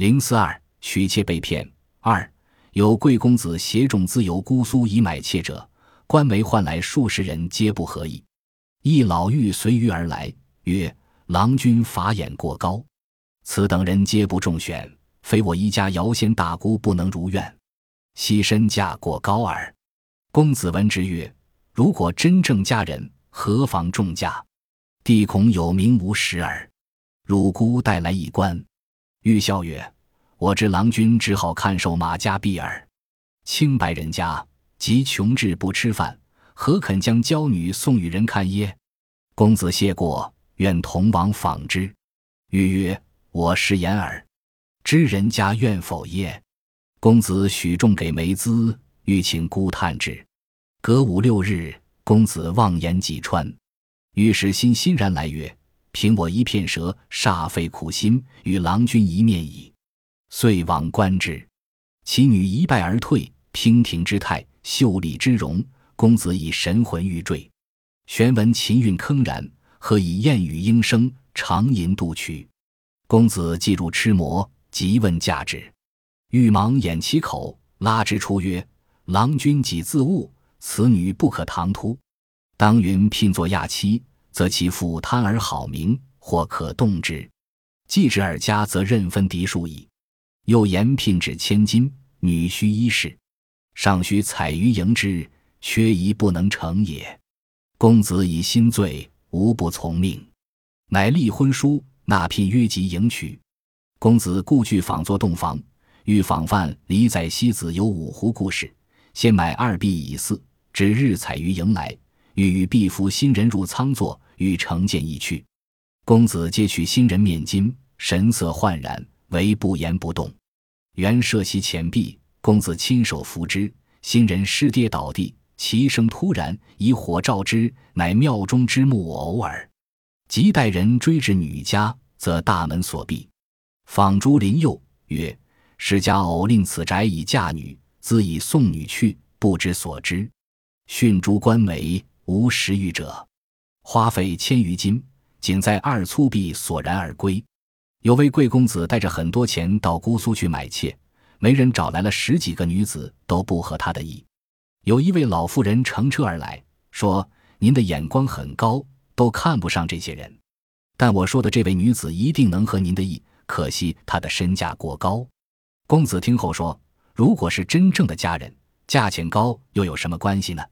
零四二娶妾被骗。二有贵公子携众自由姑苏以买妾者，官媒唤来数十人，皆不合意。一老妪随于而来，曰：“郎君法眼过高，此等人皆不中选，非我一家姚仙大姑不能如愿，惜身价过高耳。”公子闻之曰：“如果真正佳人，何妨重价？弟恐有名无实耳。汝姑带来一官。”玉笑曰：“我知郎君只好看守马家婢儿。清白人家及穷至不吃饭。”何肯将娇女送与人看耶？公子谢过，愿同往访之。欲曰：“我失言耳，知人家愿否耶？”公子许重给梅资，欲请姑探之。隔五六日，公子望言几川，御史欣欣然来曰：“凭我一片舌，煞费苦心，与郎君一面矣。”遂往观之，其女一拜而退，娉婷之态，秀丽之容。公子以神魂欲坠，玄闻琴韵铿然，何以燕语莺声，长吟度曲？公子既入痴魔，即问价值。玉芒掩其口，拉之出曰：“郎君己自悟，此女不可唐突。当云聘作亚妻，则其父贪而好名，或可动之；继之尔家，则任分嫡庶矣。又言聘至千金，女须衣饰，尚须采鱼迎之。”缺一不能成也。公子以心醉，无不从命，乃立婚书，纳聘约及迎娶。公子故具仿作洞房，欲仿范李载西子有五湖故事，先买二璧以祀，指日采鱼迎来，欲与婢服新人入仓坐，欲成见一去。公子接取新人面巾，神色焕然，唯不言不动。原设席前壁，公子亲手扶之，新人失跌倒地。其声突然，以火照之，乃庙中之木偶耳。即待人追至女家，则大门锁闭。访诸邻右曰：“世家偶令此宅以嫁女，自以送女去，不知所知。训诸官媒，无食欲者。花费千余金，仅在二粗币索然而归。有位贵公子带着很多钱到姑苏去买妾，媒人找来了十几个女子，都不合他的意。”有一位老妇人乘车而来，说：“您的眼光很高，都看不上这些人。但我说的这位女子一定能合您的意，可惜她的身价过高。”公子听后说：“如果是真正的佳人，价钱高又有什么关系呢？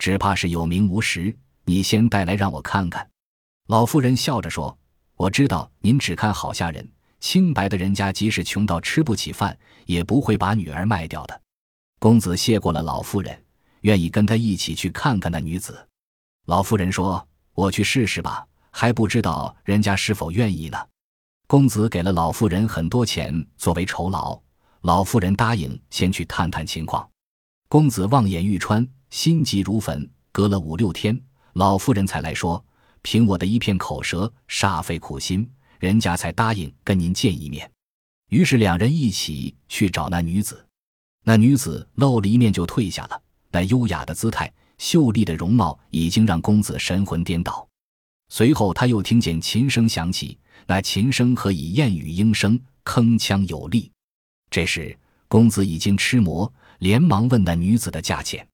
只怕是有名无实。你先带来让我看看。”老妇人笑着说：“我知道您只看好下人，清白的人家即使穷到吃不起饭，也不会把女儿卖掉的。”公子谢过了老妇人，愿意跟他一起去看看那女子。老妇人说：“我去试试吧，还不知道人家是否愿意呢。”公子给了老妇人很多钱作为酬劳，老妇人答应先去探探情况。公子望眼欲穿，心急如焚。隔了五六天，老妇人才来说：“凭我的一片口舌，煞费苦心，人家才答应跟您见一面。”于是两人一起去找那女子。那女子露了一面就退下了，那优雅的姿态、秀丽的容貌已经让公子神魂颠倒。随后他又听见琴声响起，那琴声和以燕语莺声，铿锵有力。这时公子已经痴魔，连忙问那女子的价钱。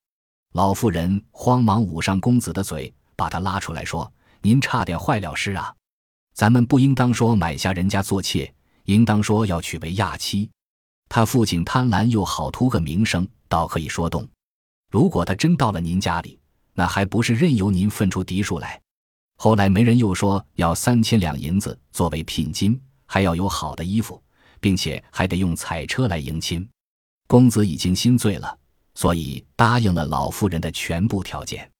老妇人慌忙捂上公子的嘴，把他拉出来说：“您差点坏了事啊！咱们不应当说买下人家做妾，应当说要娶为亚妻。”他父亲贪婪又好图个名声，倒可以说动。如果他真到了您家里，那还不是任由您分出嫡庶来？后来媒人又说要三千两银子作为聘金，还要有好的衣服，并且还得用彩车来迎亲。公子已经心醉了，所以答应了老妇人的全部条件。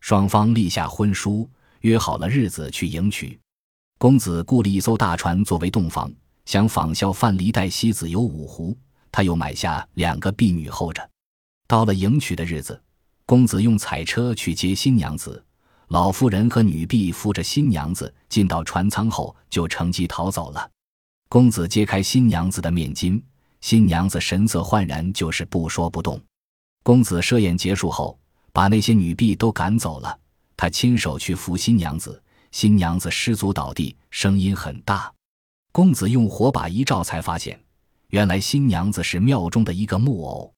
双方立下婚书，约好了日子去迎娶。公子雇了一艘大船作为洞房。想仿效范蠡带西子游五湖，他又买下两个婢女候着。到了迎娶的日子，公子用彩车去接新娘子，老妇人和女婢扶着新娘子进到船舱后，就乘机逃走了。公子揭开新娘子的面巾，新娘子神色焕然，就是不说不动。公子设宴结束后，把那些女婢都赶走了，他亲手去扶新娘子，新娘子失足倒地，声音很大。公子用火把一照，才发现原来新娘子是庙中的一个木偶。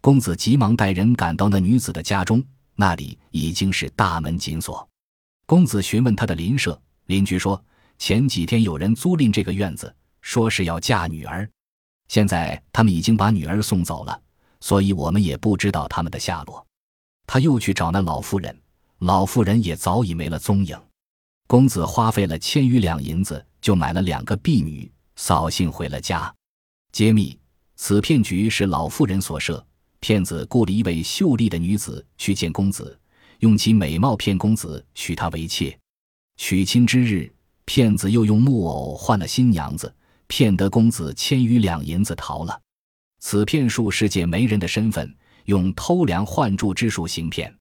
公子急忙带人赶到那女子的家中，那里已经是大门紧锁。公子询问他的邻舍，邻居说前几天有人租赁这个院子，说是要嫁女儿，现在他们已经把女儿送走了，所以我们也不知道他们的下落。他又去找那老妇人，老妇人也早已没了踪影。公子花费了千余两银子，就买了两个婢女，扫兴回了家。揭秘：此骗局是老妇人所设。骗子雇了一位秀丽的女子去见公子，用其美貌骗公子娶她为妾。娶亲之日，骗子又用木偶换了新娘子，骗得公子千余两银子逃了。此骗术是借媒人的身份，用偷梁换柱之术行骗。